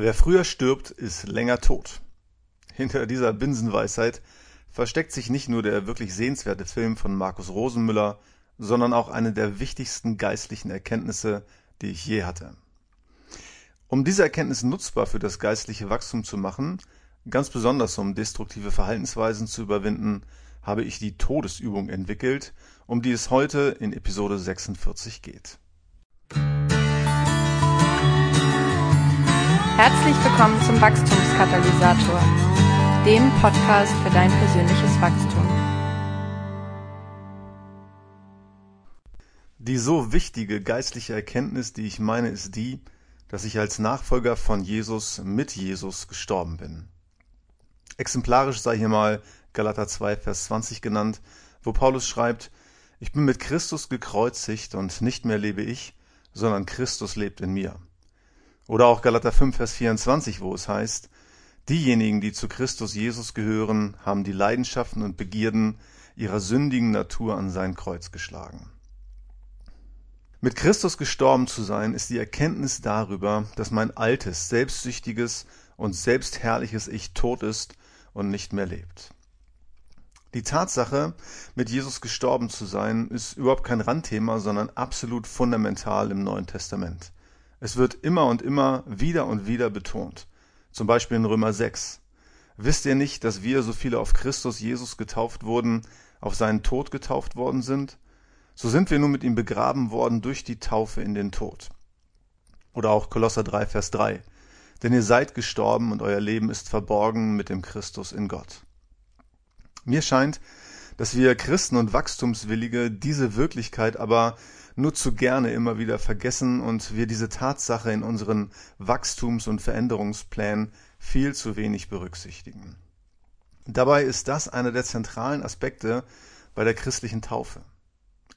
Wer früher stirbt, ist länger tot. Hinter dieser Binsenweisheit versteckt sich nicht nur der wirklich sehenswerte Film von Markus Rosenmüller, sondern auch eine der wichtigsten geistlichen Erkenntnisse, die ich je hatte. Um diese Erkenntnis nutzbar für das geistliche Wachstum zu machen, ganz besonders um destruktive Verhaltensweisen zu überwinden, habe ich die Todesübung entwickelt, um die es heute in Episode 46 geht. Herzlich willkommen zum Wachstumskatalysator, dem Podcast für dein persönliches Wachstum. Die so wichtige geistliche Erkenntnis, die ich meine, ist die, dass ich als Nachfolger von Jesus mit Jesus gestorben bin. Exemplarisch sei hier mal Galater 2, Vers 20 genannt, wo Paulus schreibt, ich bin mit Christus gekreuzigt und nicht mehr lebe ich, sondern Christus lebt in mir. Oder auch Galater 5, Vers 24, wo es heißt, diejenigen, die zu Christus Jesus gehören, haben die Leidenschaften und Begierden ihrer sündigen Natur an sein Kreuz geschlagen. Mit Christus gestorben zu sein, ist die Erkenntnis darüber, dass mein altes, selbstsüchtiges und selbstherrliches Ich tot ist und nicht mehr lebt. Die Tatsache, mit Jesus gestorben zu sein, ist überhaupt kein Randthema, sondern absolut fundamental im Neuen Testament. Es wird immer und immer wieder und wieder betont. Zum Beispiel in Römer 6. Wisst ihr nicht, dass wir, so viele auf Christus Jesus getauft wurden, auf seinen Tod getauft worden sind? So sind wir nun mit ihm begraben worden durch die Taufe in den Tod. Oder auch Kolosser 3, Vers 3. Denn ihr seid gestorben und euer Leben ist verborgen mit dem Christus in Gott. Mir scheint, dass wir Christen und Wachstumswillige diese Wirklichkeit aber nur zu gerne immer wieder vergessen und wir diese Tatsache in unseren Wachstums- und Veränderungsplänen viel zu wenig berücksichtigen. Dabei ist das einer der zentralen Aspekte bei der christlichen Taufe.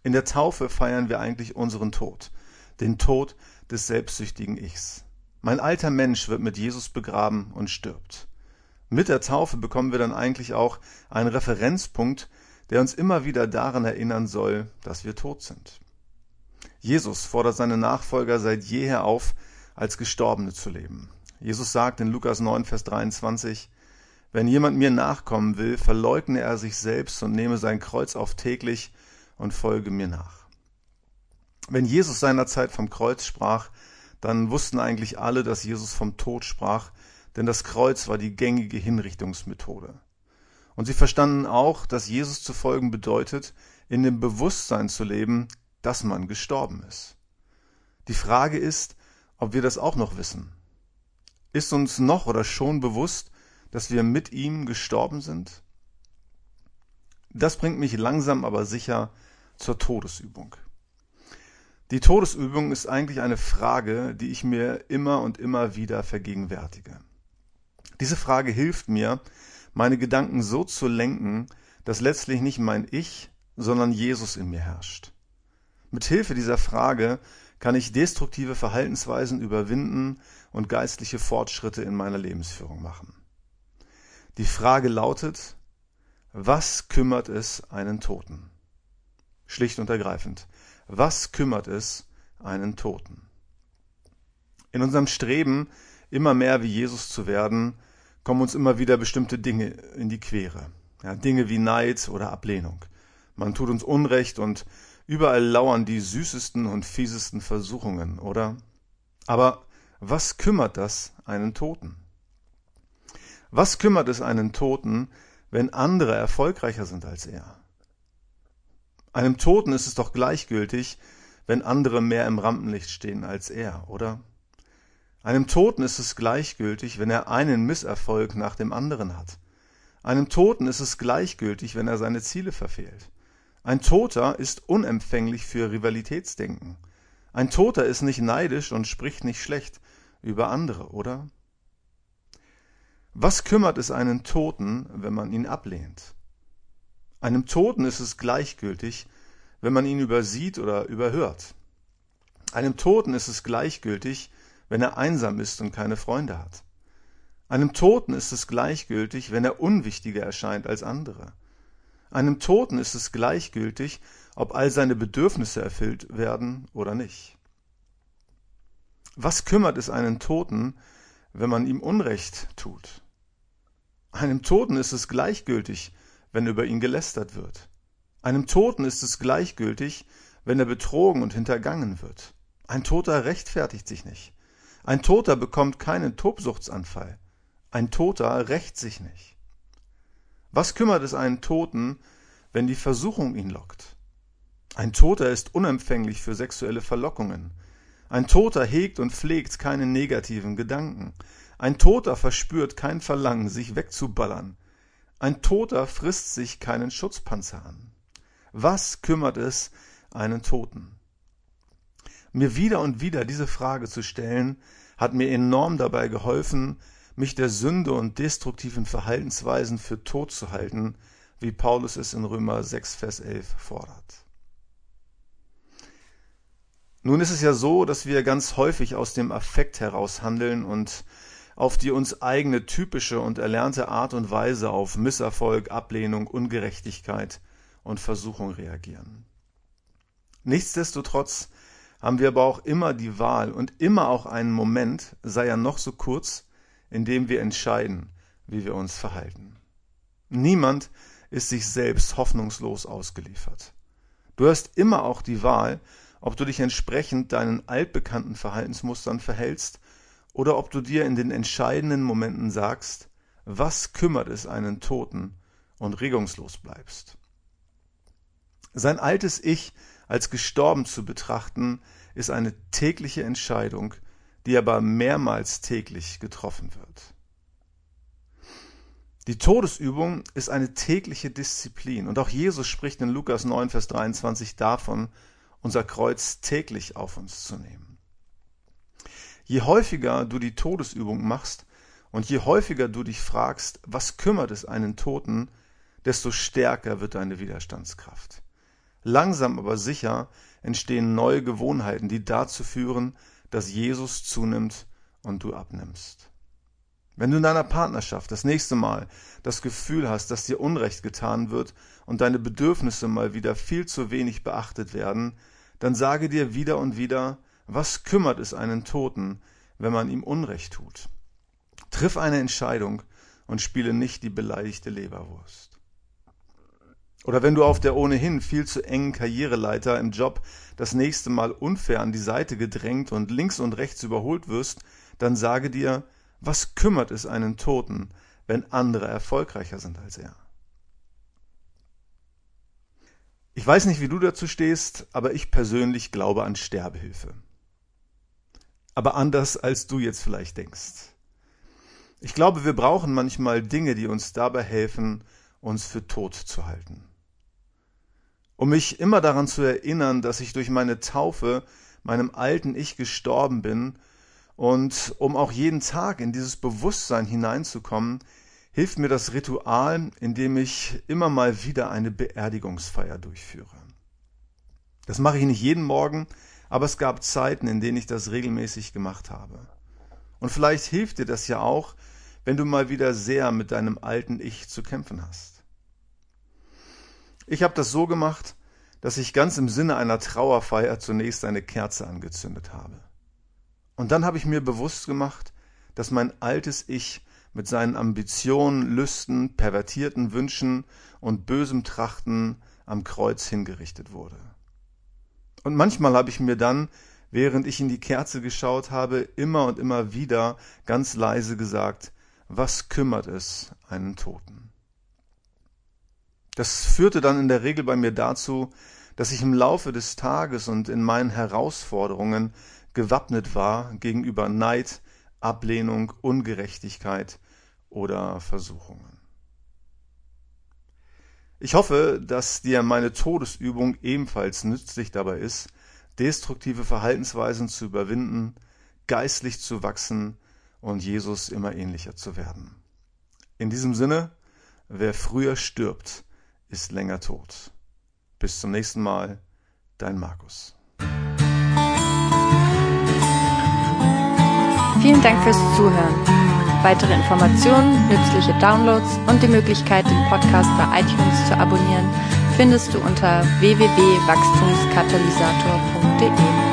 In der Taufe feiern wir eigentlich unseren Tod, den Tod des selbstsüchtigen Ichs. Mein alter Mensch wird mit Jesus begraben und stirbt. Mit der Taufe bekommen wir dann eigentlich auch einen Referenzpunkt, der uns immer wieder daran erinnern soll, dass wir tot sind. Jesus fordert seine Nachfolger seit jeher auf, als Gestorbene zu leben. Jesus sagt in Lukas 9, Vers 23, Wenn jemand mir nachkommen will, verleugne er sich selbst und nehme sein Kreuz auf täglich und folge mir nach. Wenn Jesus seinerzeit vom Kreuz sprach, dann wussten eigentlich alle, dass Jesus vom Tod sprach, denn das Kreuz war die gängige Hinrichtungsmethode. Und sie verstanden auch, dass Jesus zu folgen bedeutet, in dem Bewusstsein zu leben, dass man gestorben ist. Die Frage ist, ob wir das auch noch wissen. Ist uns noch oder schon bewusst, dass wir mit ihm gestorben sind? Das bringt mich langsam aber sicher zur Todesübung. Die Todesübung ist eigentlich eine Frage, die ich mir immer und immer wieder vergegenwärtige. Diese Frage hilft mir, meine Gedanken so zu lenken, dass letztlich nicht mein Ich, sondern Jesus in mir herrscht. Mit Hilfe dieser Frage kann ich destruktive Verhaltensweisen überwinden und geistliche Fortschritte in meiner Lebensführung machen. Die Frage lautet, was kümmert es einen Toten? Schlicht und ergreifend. Was kümmert es einen Toten? In unserem Streben, immer mehr wie Jesus zu werden, kommen uns immer wieder bestimmte Dinge in die Quere. Ja, Dinge wie Neid oder Ablehnung. Man tut uns Unrecht und Überall lauern die süßesten und fiesesten Versuchungen, oder? Aber was kümmert das einen Toten? Was kümmert es einen Toten, wenn andere erfolgreicher sind als er? Einem Toten ist es doch gleichgültig, wenn andere mehr im Rampenlicht stehen als er, oder? Einem Toten ist es gleichgültig, wenn er einen Misserfolg nach dem anderen hat. Einem Toten ist es gleichgültig, wenn er seine Ziele verfehlt. Ein Toter ist unempfänglich für Rivalitätsdenken. Ein Toter ist nicht neidisch und spricht nicht schlecht über andere, oder? Was kümmert es einen Toten, wenn man ihn ablehnt? Einem Toten ist es gleichgültig, wenn man ihn übersieht oder überhört. Einem Toten ist es gleichgültig, wenn er einsam ist und keine Freunde hat. Einem Toten ist es gleichgültig, wenn er unwichtiger erscheint als andere. Einem Toten ist es gleichgültig, ob all seine Bedürfnisse erfüllt werden oder nicht. Was kümmert es einen Toten, wenn man ihm Unrecht tut. Einem Toten ist es gleichgültig, wenn über ihn gelästert wird. Einem Toten ist es gleichgültig, wenn er betrogen und hintergangen wird. Ein Toter rechtfertigt sich nicht. Ein Toter bekommt keinen Tobsuchtsanfall. Ein Toter rächt sich nicht. Was kümmert es einen Toten, wenn die Versuchung ihn lockt? Ein Toter ist unempfänglich für sexuelle Verlockungen. Ein Toter hegt und pflegt keine negativen Gedanken. Ein Toter verspürt kein Verlangen, sich wegzuballern. Ein Toter frisst sich keinen Schutzpanzer an. Was kümmert es einen Toten? Mir wieder und wieder diese Frage zu stellen, hat mir enorm dabei geholfen, mich der Sünde und destruktiven Verhaltensweisen für tot zu halten, wie Paulus es in Römer 6, Vers 11 fordert. Nun ist es ja so, dass wir ganz häufig aus dem Affekt heraus handeln und auf die uns eigene typische und erlernte Art und Weise auf Misserfolg, Ablehnung, Ungerechtigkeit und Versuchung reagieren. Nichtsdestotrotz haben wir aber auch immer die Wahl und immer auch einen Moment, sei er noch so kurz, in dem wir entscheiden, wie wir uns verhalten. Niemand ist sich selbst hoffnungslos ausgeliefert. Du hast immer auch die Wahl, ob du dich entsprechend deinen altbekannten Verhaltensmustern verhältst oder ob du dir in den entscheidenden Momenten sagst, was kümmert es einen Toten und regungslos bleibst. Sein altes Ich als gestorben zu betrachten, ist eine tägliche Entscheidung, die aber mehrmals täglich getroffen wird. Die Todesübung ist eine tägliche Disziplin und auch Jesus spricht in Lukas 9, Vers 23 davon, unser Kreuz täglich auf uns zu nehmen. Je häufiger du die Todesübung machst und je häufiger du dich fragst, was kümmert es einen Toten, desto stärker wird deine Widerstandskraft. Langsam aber sicher entstehen neue Gewohnheiten, die dazu führen, dass Jesus zunimmt und du abnimmst. Wenn du in deiner Partnerschaft das nächste Mal das Gefühl hast, dass dir Unrecht getan wird und deine Bedürfnisse mal wieder viel zu wenig beachtet werden, dann sage dir wieder und wieder, was kümmert es einen Toten, wenn man ihm Unrecht tut? Triff eine Entscheidung und spiele nicht die beleidigte Leberwurst. Oder wenn du auf der ohnehin viel zu engen Karriereleiter im Job das nächste Mal unfair an die Seite gedrängt und links und rechts überholt wirst, dann sage dir, was kümmert es einen Toten, wenn andere erfolgreicher sind als er? Ich weiß nicht, wie du dazu stehst, aber ich persönlich glaube an Sterbehilfe. Aber anders, als du jetzt vielleicht denkst. Ich glaube, wir brauchen manchmal Dinge, die uns dabei helfen, uns für tot zu halten um mich immer daran zu erinnern, dass ich durch meine Taufe meinem alten Ich gestorben bin und um auch jeden Tag in dieses Bewusstsein hineinzukommen, hilft mir das Ritual, in dem ich immer mal wieder eine Beerdigungsfeier durchführe. Das mache ich nicht jeden Morgen, aber es gab Zeiten, in denen ich das regelmäßig gemacht habe. Und vielleicht hilft dir das ja auch, wenn du mal wieder sehr mit deinem alten Ich zu kämpfen hast. Ich habe das so gemacht, dass ich ganz im Sinne einer Trauerfeier zunächst eine Kerze angezündet habe. Und dann habe ich mir bewusst gemacht, dass mein altes Ich mit seinen Ambitionen, Lüsten, pervertierten Wünschen und bösem Trachten am Kreuz hingerichtet wurde. Und manchmal habe ich mir dann, während ich in die Kerze geschaut habe, immer und immer wieder ganz leise gesagt, was kümmert es einen Toten? Das führte dann in der Regel bei mir dazu, dass ich im Laufe des Tages und in meinen Herausforderungen gewappnet war gegenüber Neid, Ablehnung, Ungerechtigkeit oder Versuchungen. Ich hoffe, dass dir meine Todesübung ebenfalls nützlich dabei ist, destruktive Verhaltensweisen zu überwinden, geistlich zu wachsen und Jesus immer ähnlicher zu werden. In diesem Sinne, wer früher stirbt, ist länger tot. Bis zum nächsten Mal, dein Markus. Vielen Dank fürs Zuhören. Weitere Informationen, nützliche Downloads und die Möglichkeit, den Podcast bei iTunes zu abonnieren, findest du unter www.wachstumskatalysator.de.